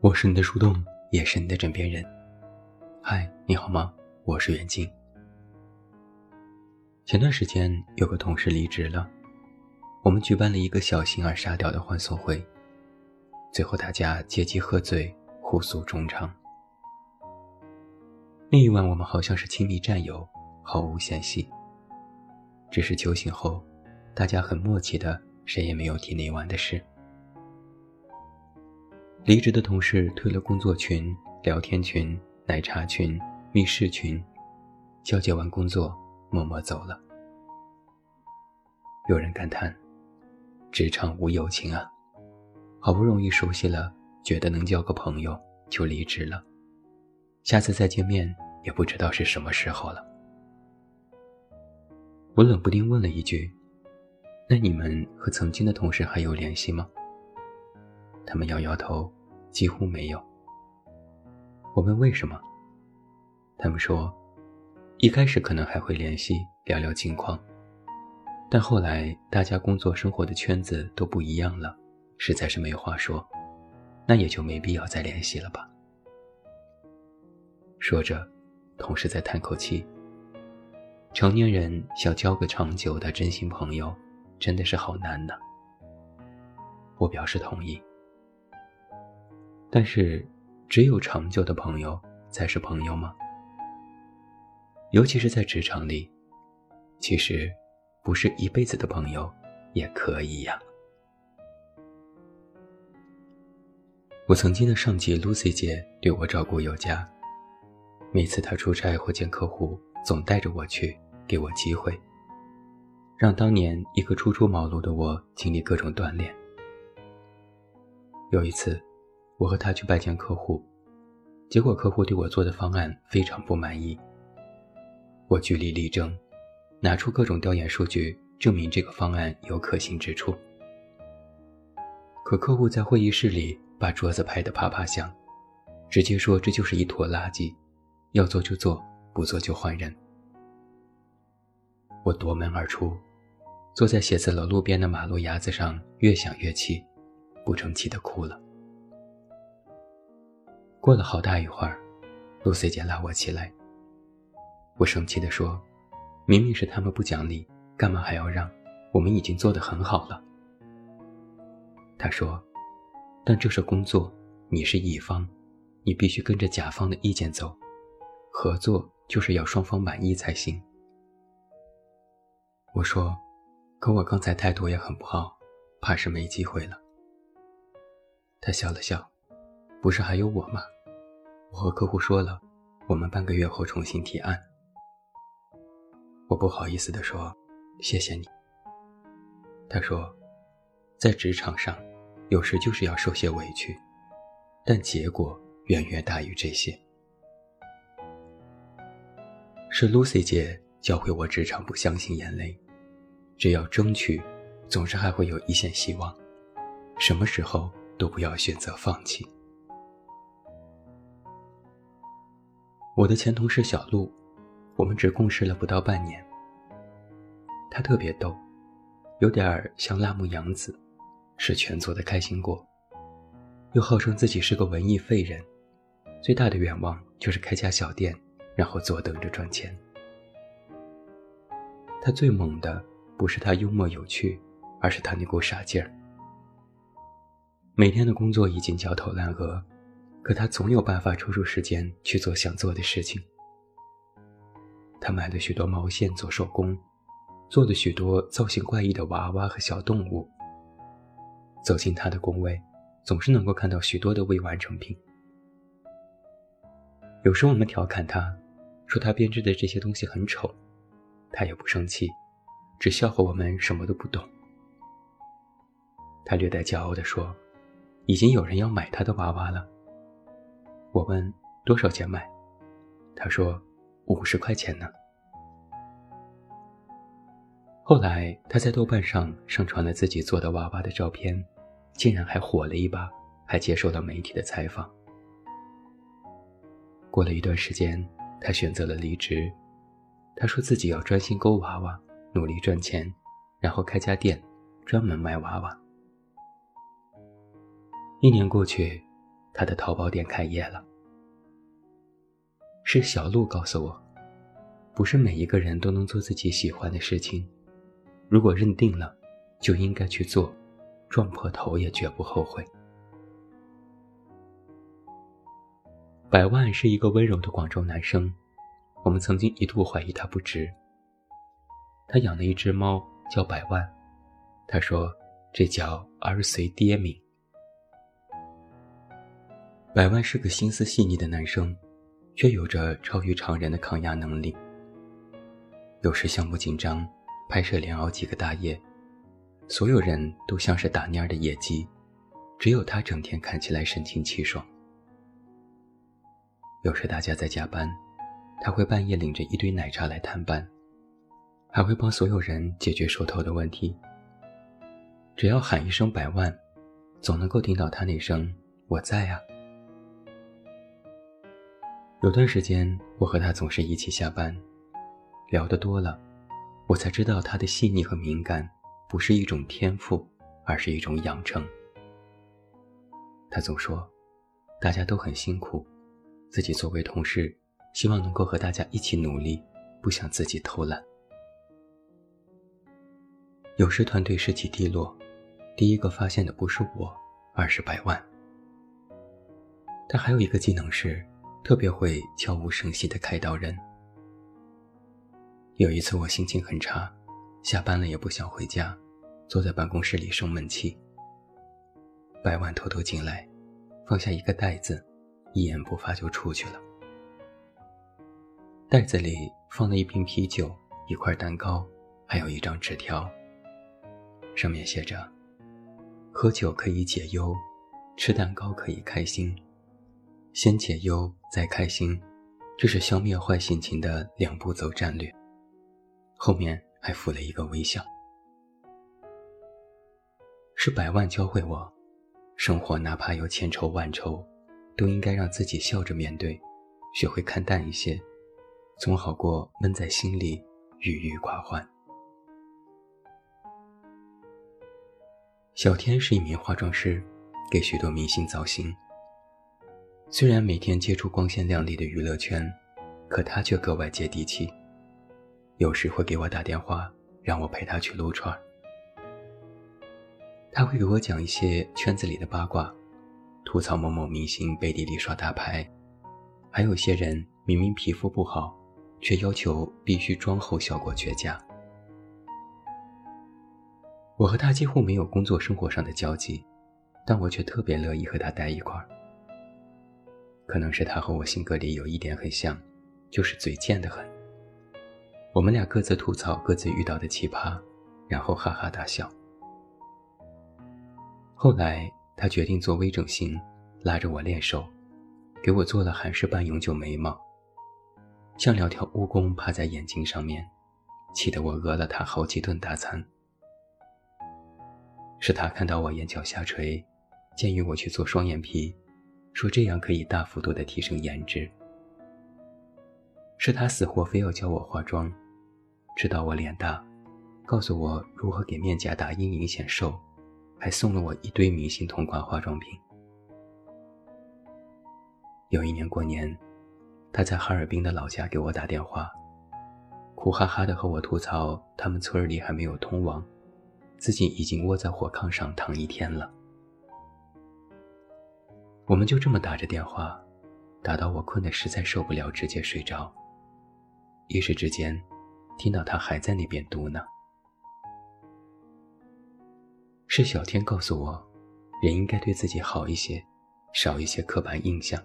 我是你的树洞，也是你的枕边人。嗨，你好吗？我是袁静。前段时间有个同事离职了，我们举办了一个小型而沙雕的欢送会，最后大家借机喝醉，互诉衷肠。那一晚我们好像是亲密战友，毫无嫌隙。只是酒醒后，大家很默契的，谁也没有提那晚的事。离职的同事退了工作群、聊天群、奶茶群、密室群，交接完工作，默默走了。有人感叹：“职场无友情啊，好不容易熟悉了，觉得能交个朋友，就离职了。下次再见面，也不知道是什么时候了。”我冷不丁问了一句：“那你们和曾经的同事还有联系吗？”他们摇摇头。几乎没有。我问为什么，他们说，一开始可能还会联系聊聊近况，但后来大家工作生活的圈子都不一样了，实在是没话说，那也就没必要再联系了吧。说着，同事在叹口气。成年人想交个长久的真心朋友，真的是好难呢。我表示同意。但是，只有长久的朋友才是朋友吗？尤其是在职场里，其实不是一辈子的朋友也可以呀。我曾经的上级 Lucy 姐对我照顾有加，每次他出差或见客户，总带着我去，给我机会，让当年一个初出茅庐的我经历各种锻炼。有一次。我和他去拜见客户，结果客户对我做的方案非常不满意。我据理力争，拿出各种调研数据证明这个方案有可行之处。可客户在会议室里把桌子拍得啪啪响，直接说这就是一坨垃圾，要做就做，不做就换人。我夺门而出，坐在写字楼路边的马路牙子上，越想越气，不争气的哭了。过了好大一会儿，露丝姐拉我起来。我生气地说：“明明是他们不讲理，干嘛还要让？我们已经做得很好了。”她说：“但这是工作，你是乙方，你必须跟着甲方的意见走。合作就是要双方满意才行。”我说：“可我刚才态度也很不好，怕是没机会了。”他笑了笑。不是还有我吗？我和客户说了，我们半个月后重新提案。我不好意思地说：“谢谢你。”他说：“在职场上，有时就是要受些委屈，但结果远远大于这些。”是 Lucy 姐教会我职场不相信眼泪，只要争取，总是还会有一线希望。什么时候都不要选择放弃。我的前同事小陆，我们只共事了不到半年。他特别逗，有点儿像辣目洋子，是全组的开心果，又号称自己是个文艺废人，最大的愿望就是开家小店，然后坐等着赚钱。他最猛的不是他幽默有趣，而是他那股傻劲儿。每天的工作已经焦头烂额。可他总有办法抽出时间去做想做的事情。他买了许多毛线做手工，做了许多造型怪异的娃娃和小动物。走进他的工位，总是能够看到许多的未完成品。有时我们调侃他，说他编织的这些东西很丑，他也不生气，只笑话我们什么都不懂。他略带骄傲地说：“已经有人要买他的娃娃了。”我问多少钱买，他说五十块钱呢。后来他在豆瓣上上传了自己做的娃娃的照片，竟然还火了一把，还接受了媒体的采访。过了一段时间，他选择了离职。他说自己要专心勾娃娃，努力赚钱，然后开家店，专门卖娃娃。一年过去，他的淘宝店开业了。是小鹿告诉我，不是每一个人都能做自己喜欢的事情，如果认定了，就应该去做，撞破头也绝不后悔。百万是一个温柔的广州男生。我们曾经一度怀疑他不值。他养了一只猫，叫百万。他说：“这叫儿随爹命。”百万是个心思细腻的男生，却有着超于常人的抗压能力。有时项目紧张，拍摄连熬几个大夜，所有人都像是打蔫的野鸡，只有他整天看起来神清气爽。有时大家在加班。他会半夜领着一堆奶茶来探班，还会帮所有人解决手头的问题。只要喊一声“百万”，总能够听到他那声“我在啊”。有段时间，我和他总是一起下班，聊得多了，我才知道他的细腻和敏感不是一种天赋，而是一种养成。他总说，大家都很辛苦，自己作为同事。希望能够和大家一起努力，不想自己偷懒。有时团队士气低落，第一个发现的不是我，而是百万。他还有一个技能是，特别会悄无声息的开导人。有一次我心情很差，下班了也不想回家，坐在办公室里生闷气。百万偷偷进来，放下一个袋子，一言不发就出去了。袋子里放了一瓶啤酒、一块蛋糕，还有一张纸条。上面写着：“喝酒可以解忧，吃蛋糕可以开心。先解忧再开心，这是消灭坏心情的两步走战略。”后面还附了一个微笑。是百万教会我，生活哪怕有千愁万愁，都应该让自己笑着面对，学会看淡一些。总好过闷在心里郁郁寡欢。小天是一名化妆师，给许多明星造型。虽然每天接触光鲜亮丽的娱乐圈，可他却格外接地气。有时会给我打电话，让我陪他去撸串。他会给我讲一些圈子里的八卦，吐槽某某明星背地里耍大牌，还有些人明明皮肤不好。却要求必须妆后效果绝佳。我和他几乎没有工作生活上的交集，但我却特别乐意和他待一块儿。可能是他和我性格里有一点很像，就是嘴贱的很。我们俩各自吐槽各自遇到的奇葩，然后哈哈大笑。后来他决定做微整形，拉着我练手，给我做了韩式半永久眉毛。像两条蜈蚣趴在眼睛上面，气得我讹了他好几顿大餐。是他看到我眼角下垂，建议我去做双眼皮，说这样可以大幅度的提升颜值。是他死活非要教我化妆，知道我脸大，告诉我如何给面颊打阴影显瘦，还送了我一堆明星同款化妆品。有一年过年。他在哈尔滨的老家给我打电话，苦哈哈的和我吐槽，他们村里还没有通网，自己已经窝在火炕上躺一天了。我们就这么打着电话，打到我困得实在受不了，直接睡着。一时之间，听到他还在那边嘟囔。是小天告诉我，人应该对自己好一些，少一些刻板印象。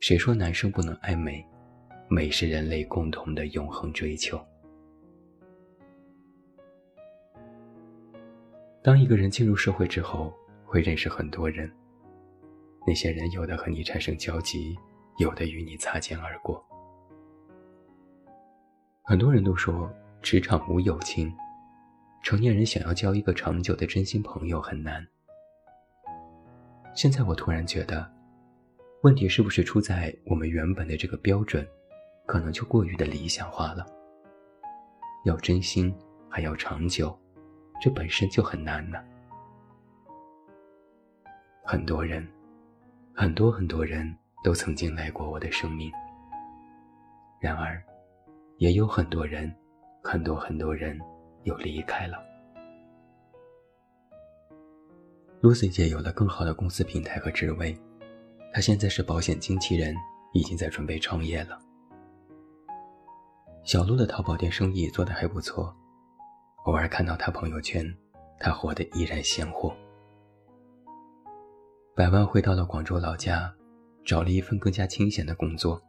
谁说男生不能爱美？美是人类共同的永恒追求。当一个人进入社会之后，会认识很多人。那些人有的和你产生交集，有的与你擦肩而过。很多人都说职场无友情，成年人想要交一个长久的真心朋友很难。现在我突然觉得。问题是不是出在我们原本的这个标准可能就过于的理想化了。要真心，还要长久，这本身就很难呢。很多人，很多很多人都曾经来过我的生命，然而，也有很多人，很多很多人又离开了。Lucy 姐有了更好的公司平台和职位，她现在是保险经纪人，已经在准备创业了。小鹿的淘宝店生意做得还不错，偶尔看到他朋友圈，他活得依然鲜活。百万回到了广州老家，找了一份更加清闲的工作，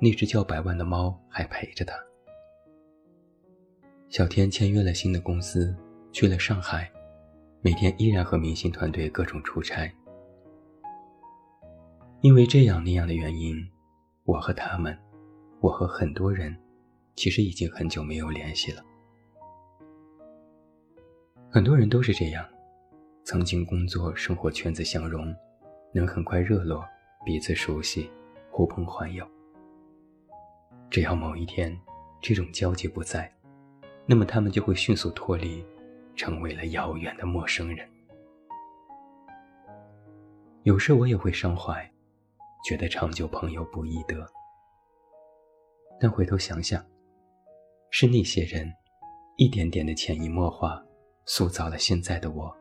那只叫百万的猫还陪着他。小天签约了新的公司，去了上海，每天依然和明星团队各种出差。因为这样那样的原因，我和他们，我和很多人。其实已经很久没有联系了。很多人都是这样，曾经工作、生活圈子相融，能很快热络，彼此熟悉，呼朋唤友。只要某一天这种交集不在，那么他们就会迅速脱离，成为了遥远的陌生人。有时我也会伤怀，觉得长久朋友不易得。但回头想想。是那些人，一点点的潜移默化，塑造了现在的我，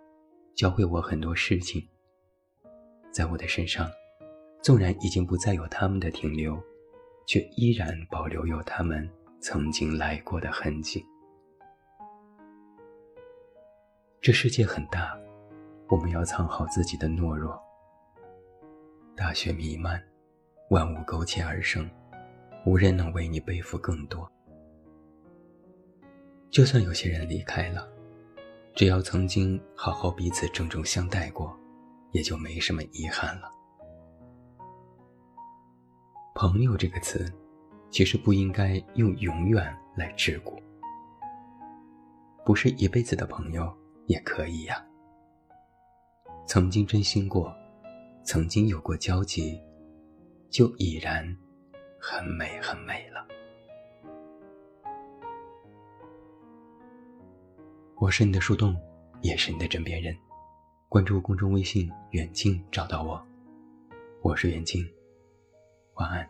教会我很多事情。在我的身上，纵然已经不再有他们的停留，却依然保留有他们曾经来过的痕迹。这世界很大，我们要藏好自己的懦弱。大雪弥漫，万物苟且而生，无人能为你背负更多。就算有些人离开了，只要曾经好好彼此郑重相待过，也就没什么遗憾了。朋友这个词，其实不应该用永远来桎梏，不是一辈子的朋友也可以呀。曾经真心过，曾经有过交集，就已然很美很美了。我是你的树洞，也是你的枕边人。关注公众微信“远近”，找到我。我是远近，晚安。